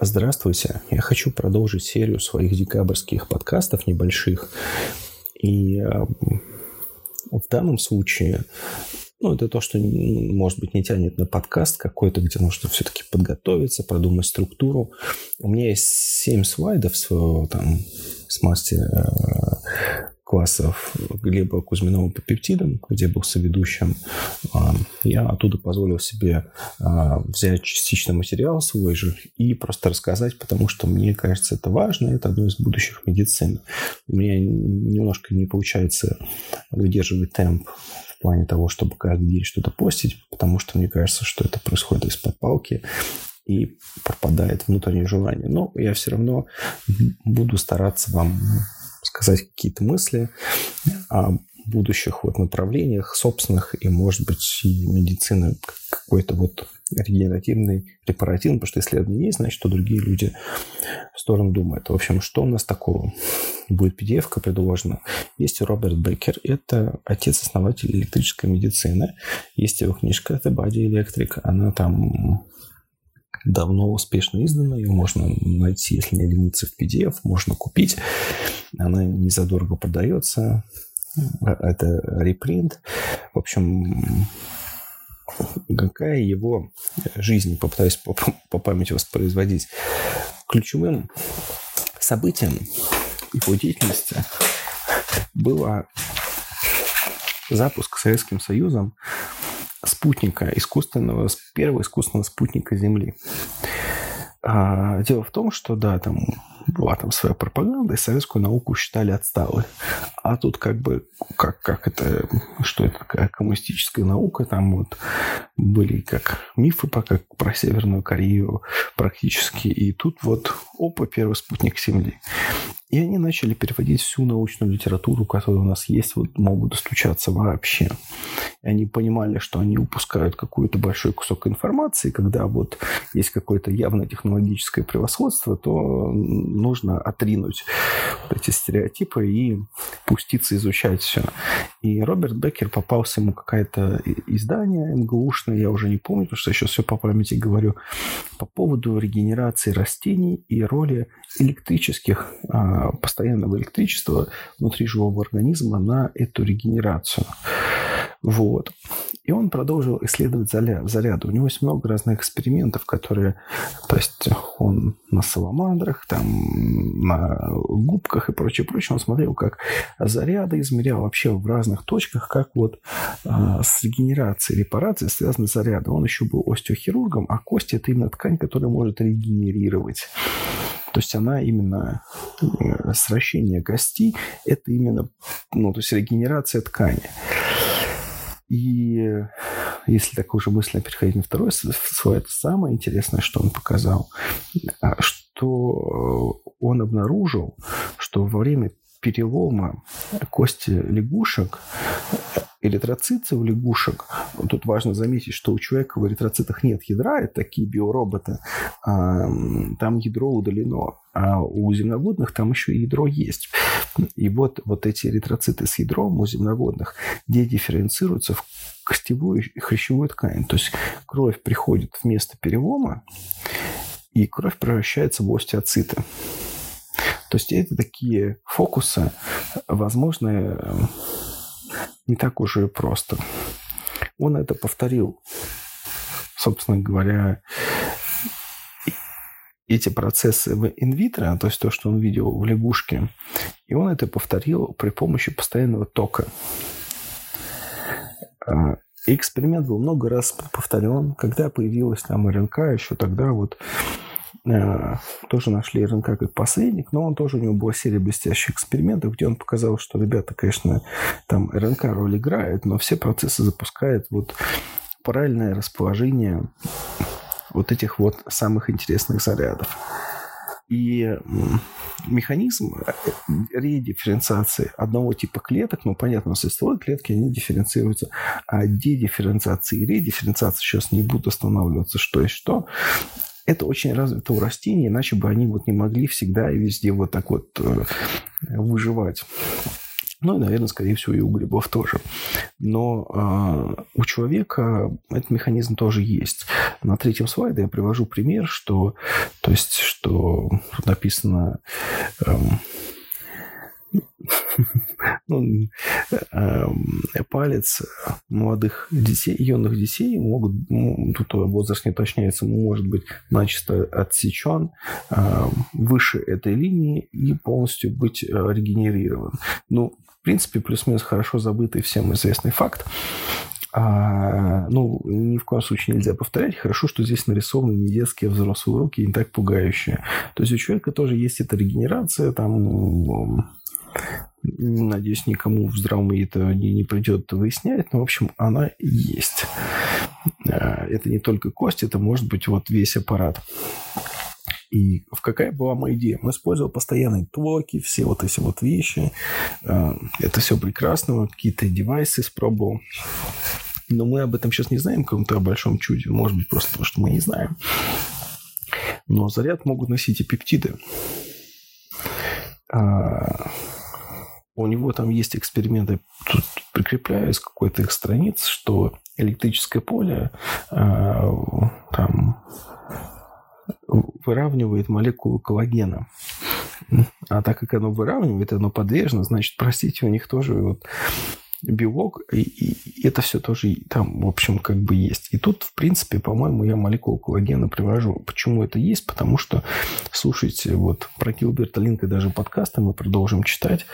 Здравствуйте. Я хочу продолжить серию своих декабрьских подкастов небольших. И э, в данном случае, ну, это то, что, может быть, не тянет на подкаст какой-то, где нужно все-таки подготовиться, продумать структуру. У меня есть семь слайдов с, там, с мастер э, классов Глеба Кузьминова по пептидам, где был соведущим, а, я оттуда позволил себе а, взять частично материал свой же и просто рассказать, потому что мне кажется, это важно, это одно из будущих медицин. У меня немножко не получается выдерживать темп в плане того, чтобы каждый день что-то постить, потому что мне кажется, что это происходит из-под палки, и пропадает внутреннее желание. Но я все равно буду стараться вам сказать какие-то мысли о будущих вот направлениях собственных и, может быть, и медицины какой-то вот регенеративный, репаративный, потому что исследование есть, значит, что другие люди в сторону думают. В общем, что у нас такого? Будет PDF-ка предложена. Есть Роберт Беккер, это отец-основатель электрической медицины. Есть его книжка The Body Electric, она там давно успешно издана, ее можно найти, если не лениться в PDF, можно купить. Она не задорого продается. Это репринт. В общем, какая его жизнь, попытаюсь по, по памяти воспроизводить. Ключевым событием его деятельности было запуск Советским Союзом спутника, искусственного, первого искусственного спутника Земли. А, дело в том, что, да, там была там своя пропаганда, и советскую науку считали отсталой. А тут как бы, как, как это, что это такая коммунистическая наука, там вот были как мифы пока про Северную Корею практически, и тут вот, опа, первый спутник Земли. И они начали переводить всю научную литературу, которая у нас есть, вот могут достучаться вообще. И они понимали, что они упускают какой-то большой кусок информации, когда вот есть какое-то явное технологическое превосходство, то нужно отринуть эти стереотипы и пуститься изучать все. И Роберт Беккер попался ему какое-то издание МГУшное, я уже не помню, потому что сейчас все по памяти говорю, по поводу регенерации растений и роли электрических а, постоянного электричества внутри живого организма на эту регенерацию. Вот. И он продолжил исследовать заряды. У него есть много разных экспериментов, которые, то есть он на саламандрах, там, на губках и прочее, прочее, он смотрел, как заряды измерял вообще в разных точках, как вот а, с регенерацией, репарацией связаны заряды. Он еще был остеохирургом, а кость – это именно ткань, которая может регенерировать. То есть она именно э, сращение кости, это именно, ну, то есть регенерация ткани. И если так уже мысленно переходить на второй слой, это самое интересное, что он показал, а, что он обнаружил, что во время перелома кости лягушек эритроциты у лягушек, тут важно заметить, что у человека в эритроцитах нет ядра, это такие биороботы, а, там ядро удалено, а у земноводных там еще ядро есть. И вот, вот эти эритроциты с ядром у земноводных дедифференцируются в костевую и хрящевую ткань. То есть кровь приходит в место перелома, и кровь превращается в остеоциты. То есть это такие фокусы, возможные не так уже и просто. Он это повторил, собственно говоря, эти процессы в инвитро, то есть то, что он видел в лягушке, и он это повторил при помощи постоянного тока. А, эксперимент был много раз повторен. Когда появилась там РНК, еще тогда вот тоже нашли РНК как посредник, но он тоже, у него была серия блестящих экспериментов, где он показал, что ребята, конечно, там РНК роль играет, но все процессы запускает вот параллельное расположение вот этих вот самых интересных зарядов. И механизм э, редифференциации одного типа клеток, ну, понятно, существуют клетки, они дифференцируются, а дедифференциации и редифференциации, сейчас не буду останавливаться, что и что, это очень развито у растений, иначе бы они вот не могли всегда и везде вот так вот э, выживать. Ну и, наверное, скорее всего, и у грибов тоже. Но э, у человека этот механизм тоже есть. На третьем слайде я привожу пример, что, то есть, что написано э, ну, эм, палец молодых детей, юных детей могут, тут возраст не уточняется, может быть начисто отсечен эм, выше этой линии и полностью быть э, регенерирован. Ну, в принципе, плюс-минус хорошо забытый всем известный факт. А, ну, ни в коем случае нельзя повторять. Хорошо, что здесь нарисованы не детские, а взрослые руки, не так пугающие. То есть у человека тоже есть эта регенерация, там Надеюсь, никому в здравом это не, не придет выяснять, но, в общем, она есть. Э, это не только кость, это может быть вот весь аппарат. И в какая была моя идея? Мы использовали постоянные токи, все вот эти вот вещи. Э, это все прекрасно, какие-то девайсы испробовал. Но мы об этом сейчас не знаем, каком-то о большом чуде. Может быть, просто потому что мы не знаем. Но заряд могут носить и пептиды. У него там есть эксперименты, тут прикрепляю из какой-то их страниц, что электрическое поле э, там выравнивает молекулу коллагена. А так как оно выравнивает, оно подвержено, значит, простите, у них тоже вот белок, и, и это все тоже там, в общем, как бы есть. И тут, в принципе, по-моему, я молекулу коллагена привожу. Почему это есть? Потому что, слушайте, вот про Гилберта Линка даже подкасты мы продолжим читать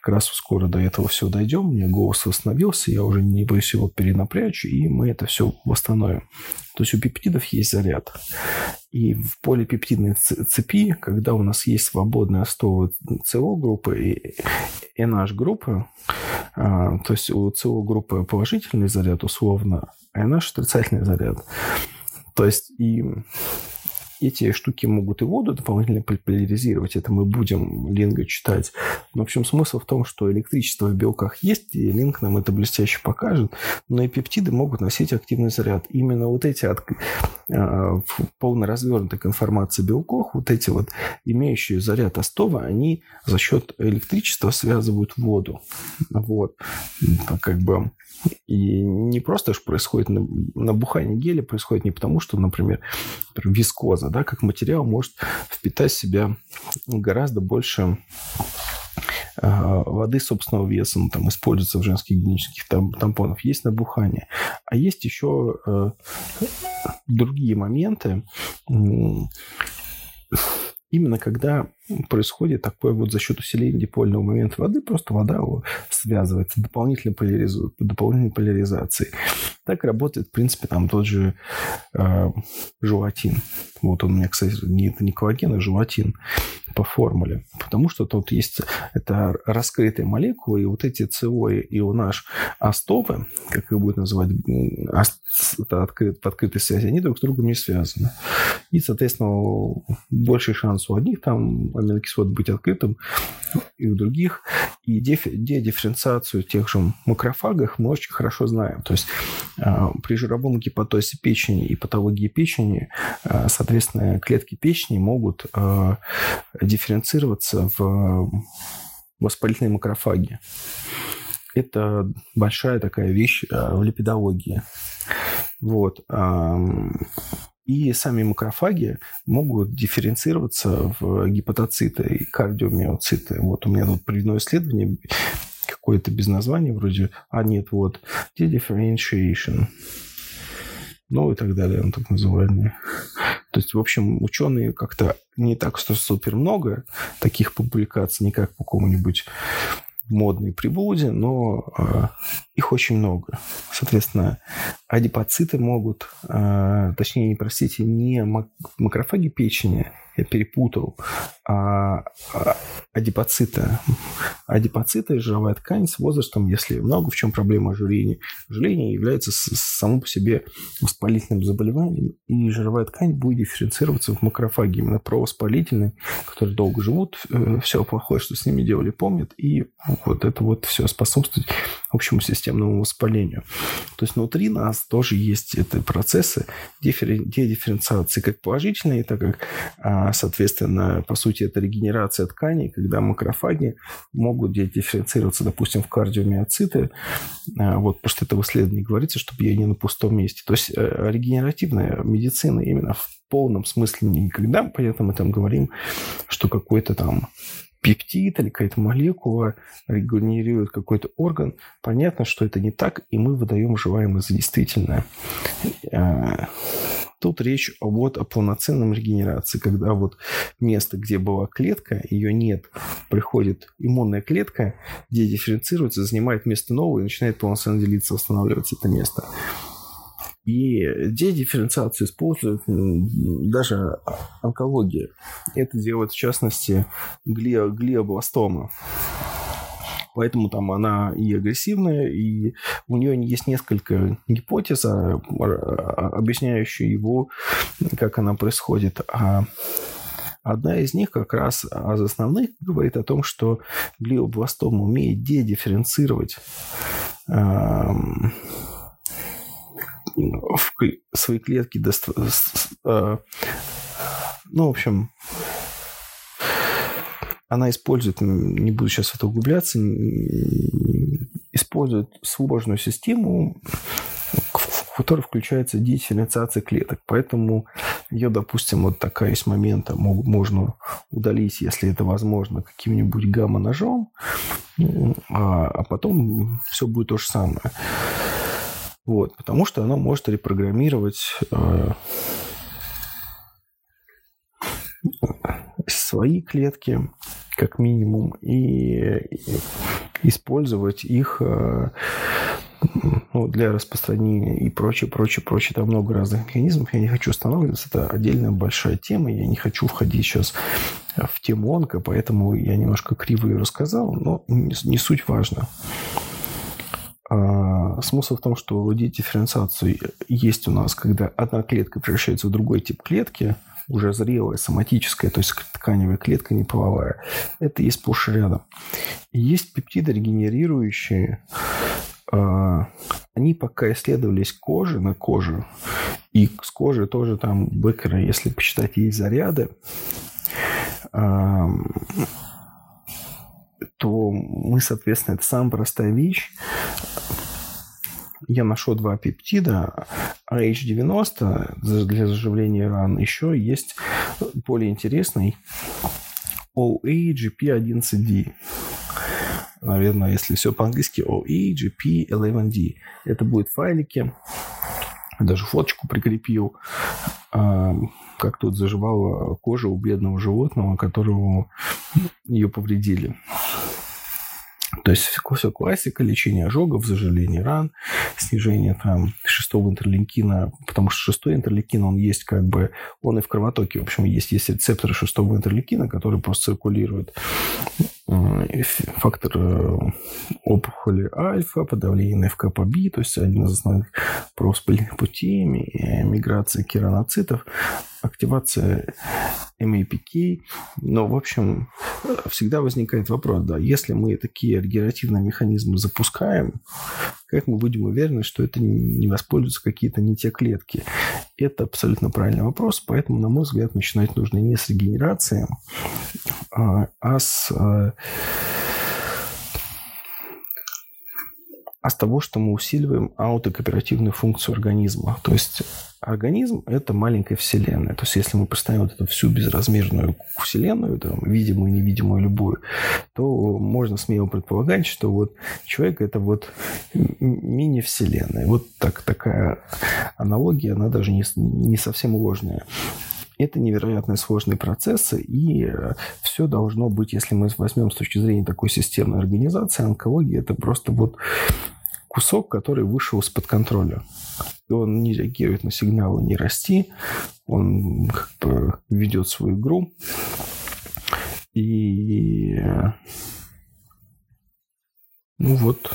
как раз скоро до этого все дойдем, у меня голос восстановился, я уже не боюсь его перенапрячь, и мы это все восстановим. То есть у пептидов есть заряд. И в полипептидной цепи, когда у нас есть свободная основа СО-группы и NH-группы, а, то есть у СО-группы положительный заряд условно, а NH отрицательный заряд. То есть и эти штуки могут и воду дополнительно поляризировать. Это мы будем Линга читать. Но, в общем, смысл в том, что электричество в белках есть, и Линк нам это блестяще покажет. Но и пептиды могут носить активный заряд. Именно вот эти от, э, полно развернутых информации белков, вот эти вот имеющие заряд остова, они за счет электричества связывают воду. Вот. Как бы и не просто же происходит набухание геля, происходит не потому, что, например, вискоза, да, как материал может впитать в себя гораздо больше воды собственного веса, ну, там используется в женских гигиенических там, тампонах, есть набухание. А есть еще э, другие моменты, именно когда происходит такое вот за счет усиления дипольного момента воды, просто вода связывается дополнительной, поляризу... дополнительной поляризацией. Так работает, в принципе, там тот же э, желатин. Вот он у меня, кстати, не, это не коллаген, а желатин по формуле. Потому что тут есть это раскрытые молекулы, и вот эти СО и у наш астопы, как их будет называть, это открыт, в открытой связи, они друг с другом не связаны. И, соответственно, больший шанс у одних там аминокислот быть открытым, и у других. И дедифференциацию тех же макрофагах мы очень хорошо знаем. То есть а, при жировом гепатозе печени и патологии печени, а, соответственно, клетки печени могут а, дифференцироваться в воспалительные макрофаги. Это большая такая вещь в липидологии. Вот. И сами макрофаги могут дифференцироваться в гепатоциты и кардиомиоциты. Вот у меня тут приведено исследование, какое-то без названия вроде, а нет, вот, dedifferentiation. Ну и так далее, он так называемый. То есть, в общем, ученые как-то не так что супер много таких публикаций, не как по какому-нибудь модной приблуде, но э, их очень много. Соответственно, адипоциты могут, э, точнее, простите, не макрофаги печени, я перепутал, а, а адипоциты. Адипоциты – жировая ткань с возрастом, если много в чем проблема ожирения. Ожирение является само по себе воспалительным заболеванием, и жировая ткань будет дифференцироваться в макрофаге, именно провоспалительные, которые долго живут, э, все плохое, что с ними делали, помнят, и вот это вот все способствует общему системному воспалению. То есть внутри нас тоже есть эти процессы дедифференциации как положительные, так как, а, соответственно, по сути, это регенерация тканей, когда макрофаги могут дедифференцироваться, допустим, в кардиомиоциты. А, вот, потому что это в исследовании говорится, чтобы я не на пустом месте. То есть э, регенеративная медицина именно в полном смысле никогда, поэтому мы там говорим, что какой-то там пептид или какая-то молекула регенерирует какой-то орган, понятно, что это не так, и мы выдаем желаемое за действительное. Э, тут речь вот о полноценном регенерации, когда вот место, где была клетка, ее нет, приходит иммунная клетка, где дифференцируется, занимает место нового и начинает полноценно делиться, восстанавливаться это место. И дедифференциацию используют даже онкология. Это делает, в частности, глио, глиобластома. Поэтому там она и агрессивная, и у нее есть несколько гипотез, а, а, объясняющие его, как она происходит. А Одна из них как раз из основных говорит о том, что глиобластома умеет дедифференцировать эм, в свои клетки доста... Ну, в общем, она использует, не буду сейчас в это углубляться, использует сложную систему, в которой включается дифференциация клеток. Поэтому ее, допустим, вот такая есть момента, можно удалить, если это возможно, каким-нибудь гамма-ножом, а, а потом все будет то же самое. Вот, потому что оно может репрограммировать э, свои клетки, как минимум, и использовать их э, ну, для распространения и прочее, прочее, прочее. Там много разных механизмов. Я не хочу останавливаться. Это отдельная большая тема. Я не хочу входить сейчас в тему онко, поэтому я немножко криво ее рассказал, но не, не суть важно. А, смысл в том, что дифференциацию есть у нас, когда одна клетка превращается в другой тип клетки, уже зрелая, соматическая, то есть тканевая клетка, не половая. Это есть сплошь рядом. Есть пептиды регенерирующие. А, они пока исследовались кожи на коже. И с кожи тоже там Беккера, если посчитать, есть заряды то мы, соответственно, это самая простая вещь. Я нашел два пептида, RH90 для заживления ран. Еще есть более интересный OAGP11D. Наверное, если все по-английски, OAGP11D. Это будут файлики. Даже фоточку прикрепил как тут заживала кожа у бедного животного, которого ее повредили. То есть все классика, лечение ожогов, заживление ран, снижение там шестого интерлейкина, потому что шестой интерлейкин, он есть как бы, он и в кровотоке, в общем, есть, есть рецепторы шестого интерлейкина, которые просто циркулируют фактор э, опухоли альфа, подавление ФКПБ, то есть один из основных проспыльных путей, э, миграция кераноцитов, активация MAPK. Но, в общем, всегда возникает вопрос, да, если мы такие регенеративные механизмы запускаем, как мы будем уверены, что это не воспользуются какие-то не те клетки? Это абсолютно правильный вопрос, поэтому, на мой взгляд, начинать нужно не с регенерации, а, с а, с того, что мы усиливаем аутокооперативную функцию организма. То есть организм – это маленькая вселенная. То есть если мы представим вот эту всю безразмерную вселенную, там, видимую, невидимую, любую, то можно смело предполагать, что вот человек – это вот мини-вселенная. Вот так, такая аналогия, она даже не, не совсем ложная. Это невероятно сложные процессы, и э, все должно быть, если мы возьмем с точки зрения такой системной организации, онкология – это просто вот кусок, который вышел из-под контроля. Он не реагирует на сигналы «не расти», он как бы ведет свою игру. И э, ну вот.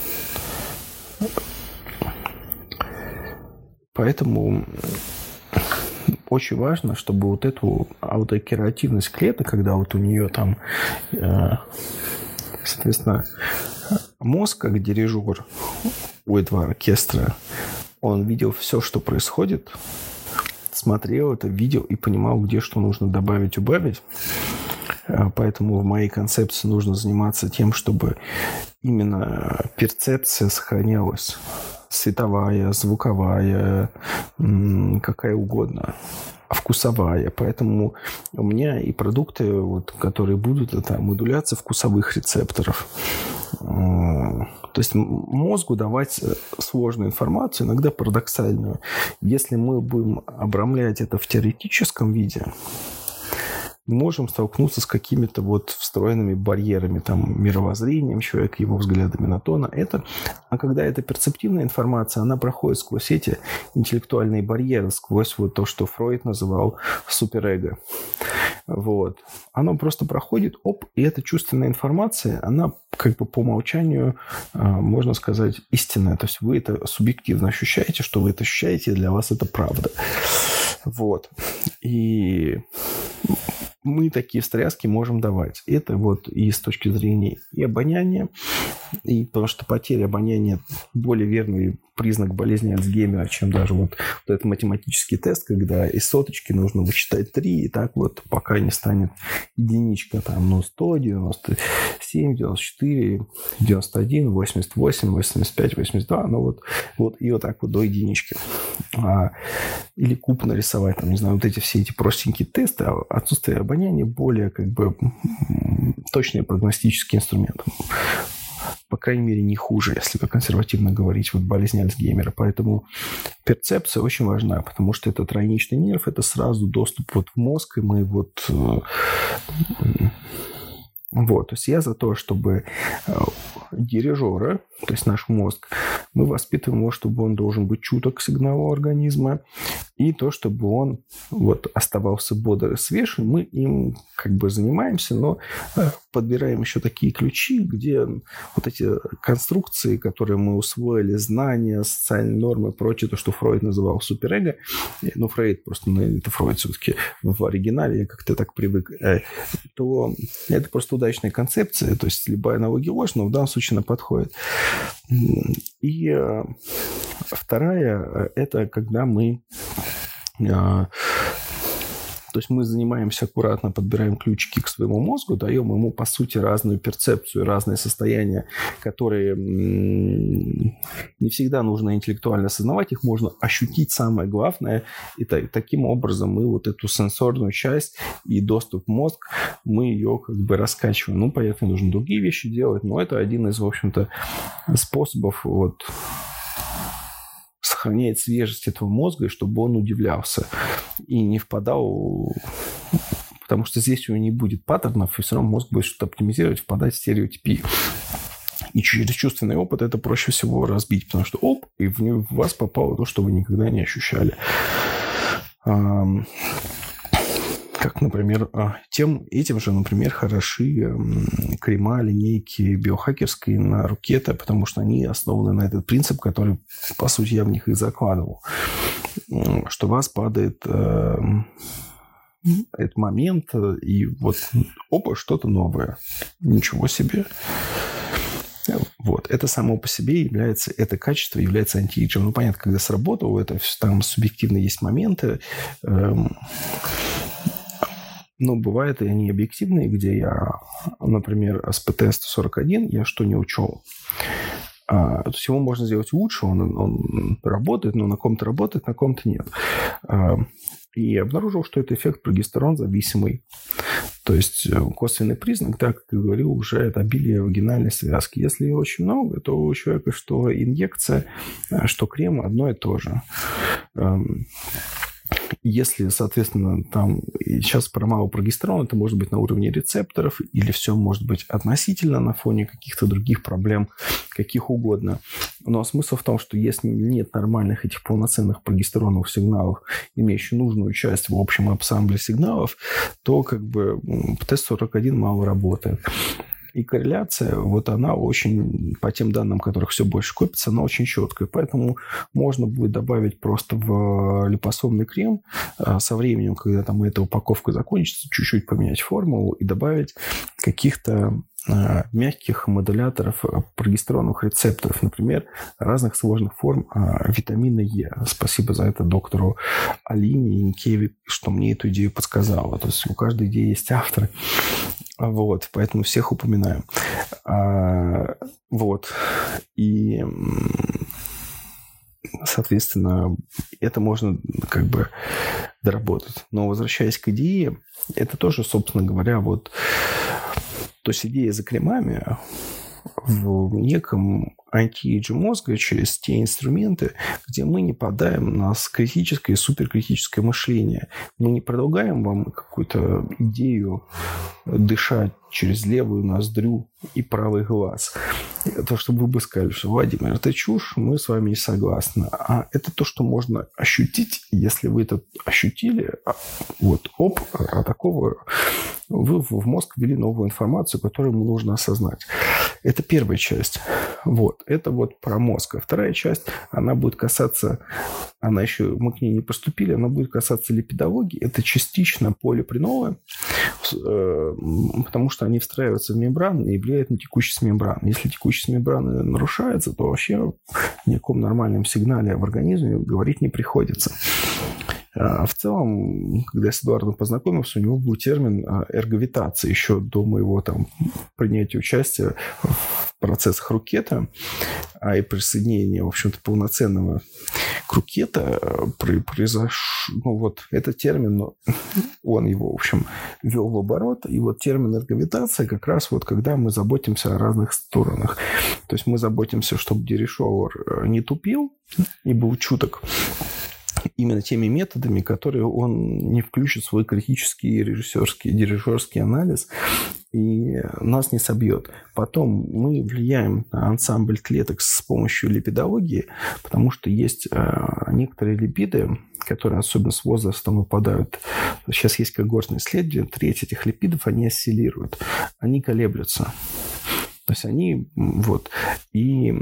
Поэтому очень важно, чтобы вот эту аутокеративность клеток, когда вот у нее там, э, соответственно, мозг, как дирижер у этого оркестра, он видел все, что происходит, смотрел это, видел и понимал, где что нужно добавить, убавить. А, поэтому в моей концепции нужно заниматься тем, чтобы именно перцепция сохранялась. Световая, звуковая, какая угодно вкусовая. Поэтому у меня и продукты, вот, которые будут, это модуляция вкусовых рецепторов. А, то есть мозгу давать э, сложную информацию, иногда парадоксальную. Если мы будем обрамлять это в теоретическом виде, можем столкнуться с какими-то вот встроенными барьерами, там, мировоззрением человека, его взглядами на то, на это. А когда это перцептивная информация, она проходит сквозь эти интеллектуальные барьеры, сквозь вот то, что Фройд называл суперэго. Вот. Оно просто проходит, оп, и эта чувственная информация, она как бы по умолчанию, а, можно сказать, истинная. То есть вы это субъективно ощущаете, что вы это ощущаете, и для вас это правда. Вот. И мы такие встряски можем давать. Это вот и с точки зрения и обоняния, и потому что потеря обоняния более верный признак болезни Альцгеймера, чем даже вот, вот этот математический тест, когда из соточки нужно вычитать 3, и так вот пока не станет единичка, там, ну, 100, 97, 94, 91, 88, 85, 82, ну вот, вот и вот так вот до единички. А, или куб нарисовать, там, не знаю, вот эти все эти простенькие тесты, а отсутствие обоняния более как бы точный прогностический инструмент по крайней мере, не хуже, если консервативно говорить, вот болезнь Альцгеймера. Поэтому перцепция очень важна, потому что это тройничный нерв, это сразу доступ вот в мозг, и мы вот э, вот, то есть я за то, чтобы э, дирижера, то есть наш мозг, мы воспитываем его, чтобы он должен быть чуток к сигналу организма, и то, чтобы он вот оставался бодр и свеж, мы им как бы занимаемся, но э, подбираем еще такие ключи, где вот эти конструкции, которые мы усвоили, знания, социальные нормы и прочее, то, что Фройд называл суперэго, ну, Фрейд просто, ну, это Фройд все-таки в оригинале, я как-то так привык, э, то это просто удачная концепция, то есть любая аналогия ложь, но в данном случае она подходит. И э, вторая – это когда мы э, то есть мы занимаемся аккуратно, подбираем ключики к своему мозгу, даем ему, по сути, разную перцепцию, разные состояния, которые не всегда нужно интеллектуально осознавать, их можно ощутить самое главное. И так, таким образом мы вот эту сенсорную часть и доступ в мозг, мы ее как бы раскачиваем. Ну, понятно, нужно другие вещи делать, но это один из, в общем-то, способов вот сохраняет свежесть этого мозга, и чтобы он удивлялся и не впадал потому что здесь у него не будет паттернов, и все равно мозг будет что-то оптимизировать, впадать в стереотипии. И через чувственный опыт это проще всего разбить, потому что оп, и в вас попало то, что вы никогда не ощущали как, например, а, тем, этим же, например, хороши крема, линейки биохакерские на рукета, потому что они основаны на этот принцип, который, по сути, я в них и закладывал, что вас падает эм, этот момент, и вот, опа, что-то новое. Ничего себе. Вот. Это само по себе является, это качество является антиэйджем. Ну, понятно, когда сработало, это там субъективно есть моменты. Эм, но бывают и они объективные, где я, например, СПТ-141, я что не учел. А, то есть его можно сделать лучше, он, он работает, но на ком-то работает, на ком-то нет. А, и обнаружил, что это эффект прогестерон зависимый. То есть э, косвенный признак, так как я говорил, уже это обилие вагинальной связки. Если ее очень много, то у человека что инъекция, а, что крем одно и то же. Если, соответственно, там сейчас про малопрогестерон, это может быть на уровне рецепторов, или все может быть относительно на фоне каких-то других проблем, каких угодно. Но смысл в том, что если нет нормальных этих полноценных прогестероновых сигналов, имеющих нужную часть в общем ансамбле сигналов, то как бы ПТ-41 мало работает. И корреляция, вот она очень, по тем данным, которых все больше копится, она очень четкая. Поэтому можно будет добавить просто в липосомный крем а, со временем, когда там эта упаковка закончится, чуть-чуть поменять формулу и добавить каких-то э, мягких модуляторов э, прогестероновых рецепторов, например, разных сложных форм э, витамина Е. Спасибо за это доктору Алине Янкевич, что мне эту идею подсказала. То есть у каждой идеи есть автор. Вот, поэтому всех упоминаем. А, вот. И соответственно, это можно как бы доработать. Но возвращаясь к идее, это тоже, собственно говоря, вот то есть идея за кремами в неком антиэйджа мозга через те инструменты, где мы не подаем на критическое и суперкритическое мышление. Мы не предлагаем вам какую-то идею дышать через левую ноздрю и правый глаз. То, чтобы вы бы сказали, что, Владимир, это чушь, мы с вами не согласны. А это то, что можно ощутить, если вы это ощутили, а, вот, оп, а такого вы в мозг ввели новую информацию, которую ему нужно осознать. Это первая часть. Вот. Это вот про мозг. А вторая часть, она будет касаться, она еще, мы к ней не поступили, она будет касаться липидологии. Это частично полипреновые, э, потому что они встраиваются в мембрану и влияют на текучесть мембраны. Если текучесть мембраны нарушается, то вообще ни о каком нормальном сигнале в организме говорить не приходится. А в целом, когда я с Эдуардом познакомился, у него был термин а, эрговитация еще до моего там принятия участия в процессах рукета, а и присоединения, в общем-то, полноценного к рукета а, произош... ну вот этот термин, он его, в общем, ввел в оборот, и вот термин эрговитация как раз вот когда мы заботимся о разных сторонах. То есть мы заботимся, чтобы дирижер не тупил и был чуток, именно теми методами, которые он не включит в свой критический режиссерский, дирижерский анализ и нас не собьет. Потом мы влияем на ансамбль клеток с помощью липидологии, потому что есть э, некоторые липиды, которые особенно с возрастом выпадают. Сейчас есть когортные исследования, треть этих липидов, они осциллируют, они колеблются. То есть они вот. И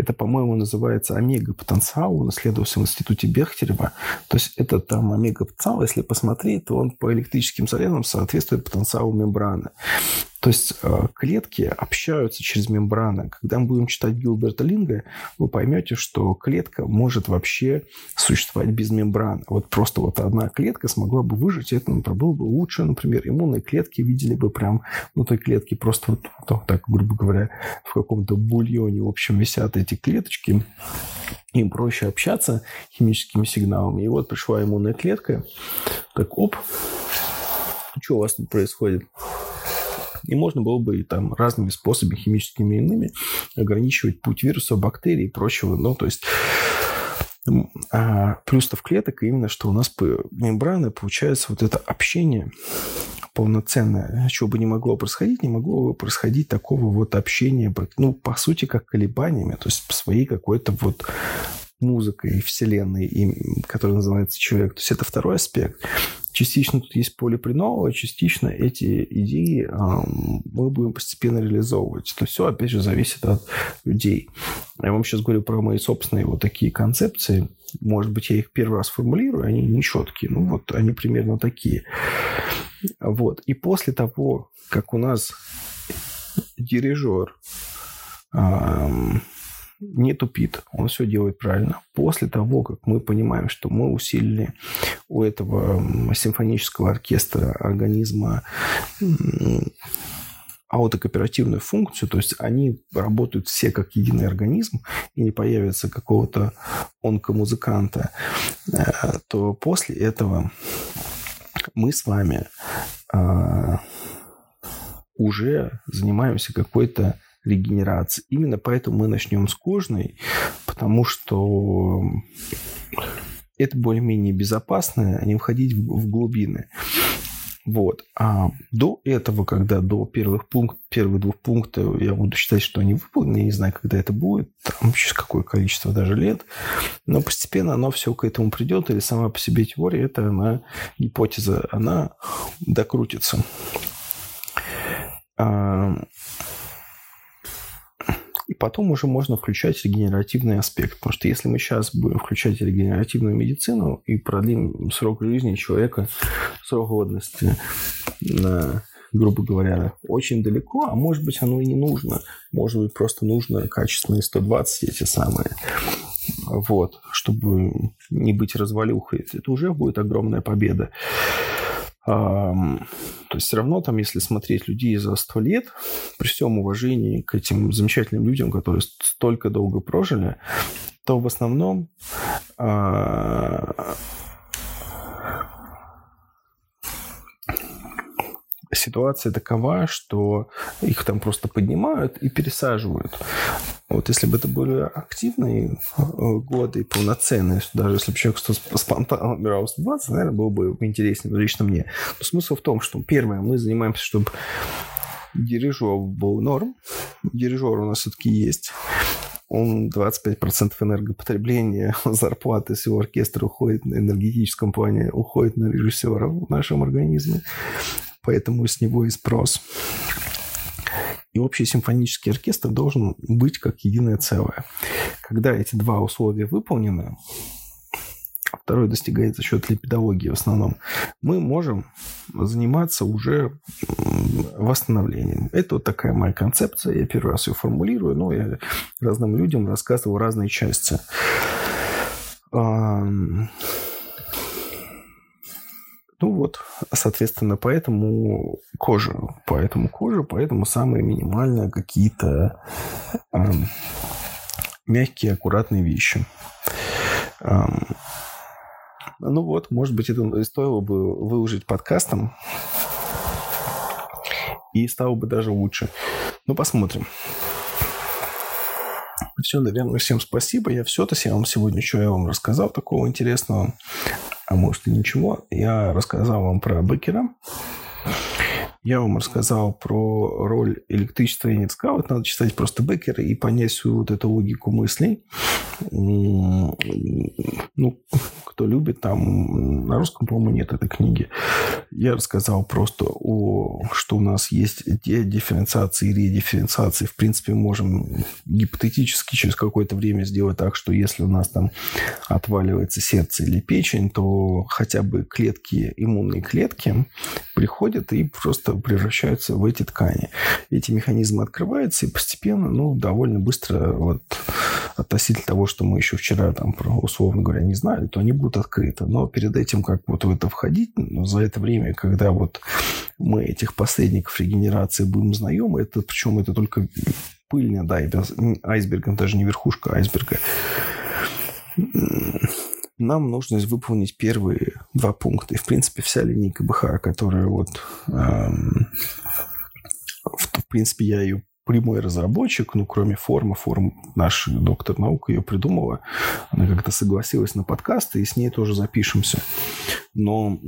это, по-моему, называется омега-потенциал. Он исследовался в институте Бехтерева. То есть это там омега-потенциал, если посмотреть, то он по электрическим зарядам соответствует потенциалу мембраны. То есть э, клетки общаются через мембраны. Когда мы будем читать Гилберта Линга, вы поймете, что клетка может вообще существовать без мембраны. Вот просто вот одна клетка смогла бы выжить, и это например, было бы лучше. Например, иммунные клетки видели бы прям внутри клетки просто вот, вот так, грубо говоря, в каком-то бульоне, в общем, висят эти клеточки. Им проще общаться химическими сигналами. И вот пришла иммунная клетка, так оп, что у вас тут происходит? И можно было бы там разными способами, химическими иными, ограничивать путь вируса, бактерий и прочего. Ну, то есть а в клеток именно, что у нас мембраны получается вот это общение полноценное, чего бы не могло происходить, не могло бы происходить такого вот общения, ну, по сути, как колебаниями, то есть своей какой-то вот музыкой вселенной, которая называется человек. То есть это второй аспект. Частично тут есть поле Принова, частично эти идеи э, мы будем постепенно реализовывать. Это все, опять же, зависит от людей. Я вам сейчас говорю про мои собственные вот такие концепции. Может быть, я их первый раз формулирую, они не четкие. Ну, вот они примерно такие. Вот. И после того, как у нас дирижер э, не тупит, он все делает правильно. После того, как мы понимаем, что мы усилили у этого симфонического оркестра организма аутокооперативную функцию, то есть они работают все как единый организм, и не появится какого-то онкомузыканта, э, то после этого мы с вами э, уже занимаемся какой-то регенерации. Именно поэтому мы начнем с кожной, потому что это более-менее безопасно, а не входить в глубины. Вот. А до этого, когда до первых пункт, первых двух пунктов я буду считать, что они выполнены, я не знаю, когда это будет, там через какое количество даже лет, но постепенно оно все к этому придет, или сама по себе теория, это она, гипотеза, она докрутится. А, и потом уже можно включать регенеративный аспект. Потому что если мы сейчас будем включать регенеративную медицину и продлим срок жизни человека, срок годности на грубо говоря, очень далеко, а может быть оно и не нужно. Может быть просто нужно качественные 120 эти самые. Вот, чтобы не быть развалюхой. Это уже будет огромная победа. То есть все равно там, если смотреть людей за сто лет, при всем уважении к этим замечательным людям, которые столько долго прожили, то в основном а, ситуация такова, что их там просто поднимают и пересаживают. Вот если бы это были активные э, годы, полноценные, даже если бы человек спонтанно набирал 120, наверное, было бы интереснее лично мне. Но смысл в том, что, первое, мы занимаемся, чтобы дирижер был норм. Дирижер у нас все-таки есть он 25% энергопотребления зарплаты всего оркестра уходит на энергетическом плане, уходит на режиссера в нашем организме поэтому с него и спрос. И общий симфонический оркестр должен быть как единое целое. Когда эти два условия выполнены, второй достигается за счет липидологии в основном, мы можем заниматься уже восстановлением. Это вот такая моя концепция. Я первый раз ее формулирую, но я разным людям рассказываю разные части. Ну вот, соответственно, поэтому кожа, поэтому кожа, поэтому самые минимальные какие-то э, мягкие, аккуратные вещи. Э, ну вот, может быть, это стоило бы выложить подкастом, и стало бы даже лучше. Ну, посмотрим. Все, наверное, всем спасибо. Я все-то я вам сегодня, что я вам рассказал такого интересного а может и ничего. Я рассказал вам про Бекера. Я вам рассказал про роль электричества и нетскаут. Надо читать просто Беккера и понять всю вот эту логику мыслей. Ну, кто любит, там на русском, по-моему, нет этой книги. Я рассказал просто о, что у нас есть дифференциации и редифференциации. В принципе, можем гипотетически через какое-то время сделать так, что если у нас там отваливается сердце или печень, то хотя бы клетки, иммунные клетки приходят и просто превращаются в эти ткани. Эти механизмы открываются и постепенно, ну, довольно быстро вот относительно того, что мы еще вчера там, условно говоря, не знали, то они будут открыты. Но перед этим, как вот в это входить, ну, за это время, когда вот мы этих посредников регенерации будем знаем, это причем это только пыль над айсбергом, даже не верхушка айсберга, нам нужно выполнить первые два пункта. И, в принципе, вся линейка БХ, которая вот... Эм, в, в принципе, я ее прямой разработчик, ну, кроме формы, форм наш доктор наук ее придумала. Она как-то согласилась на подкасты, и с ней тоже запишемся. Но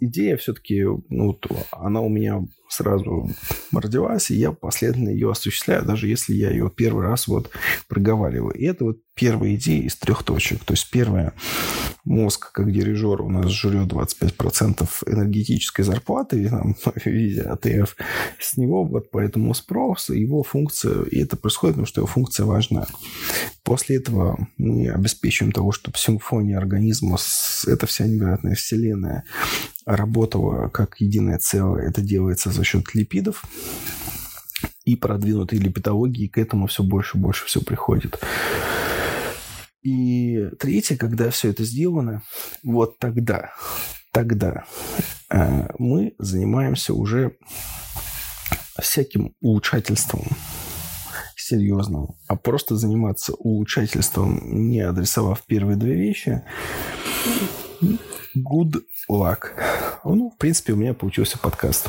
идея все-таки, ну, она у меня сразу родилась, и я последовательно ее осуществляю, даже если я ее первый раз вот проговариваю. И это вот первая идея из трех точек. То есть первая, мозг как дирижер у нас жрет 25% энергетической зарплаты там, в виде АТФ. С него вот поэтому спрос, его функция, и это происходит, потому что его функция важна. После этого мы обеспечиваем того, чтобы симфония организма, эта вся невероятная вселенная работала как единое целое. Это делается за счет липидов и продвинутой липидологии, к этому все больше и больше все приходит. И третье, когда все это сделано, вот тогда, тогда э, мы занимаемся уже всяким улучшательством серьезным, а просто заниматься улучшательством, не адресовав первые две вещи, good luck. Ну, в принципе, у меня получился подкаст.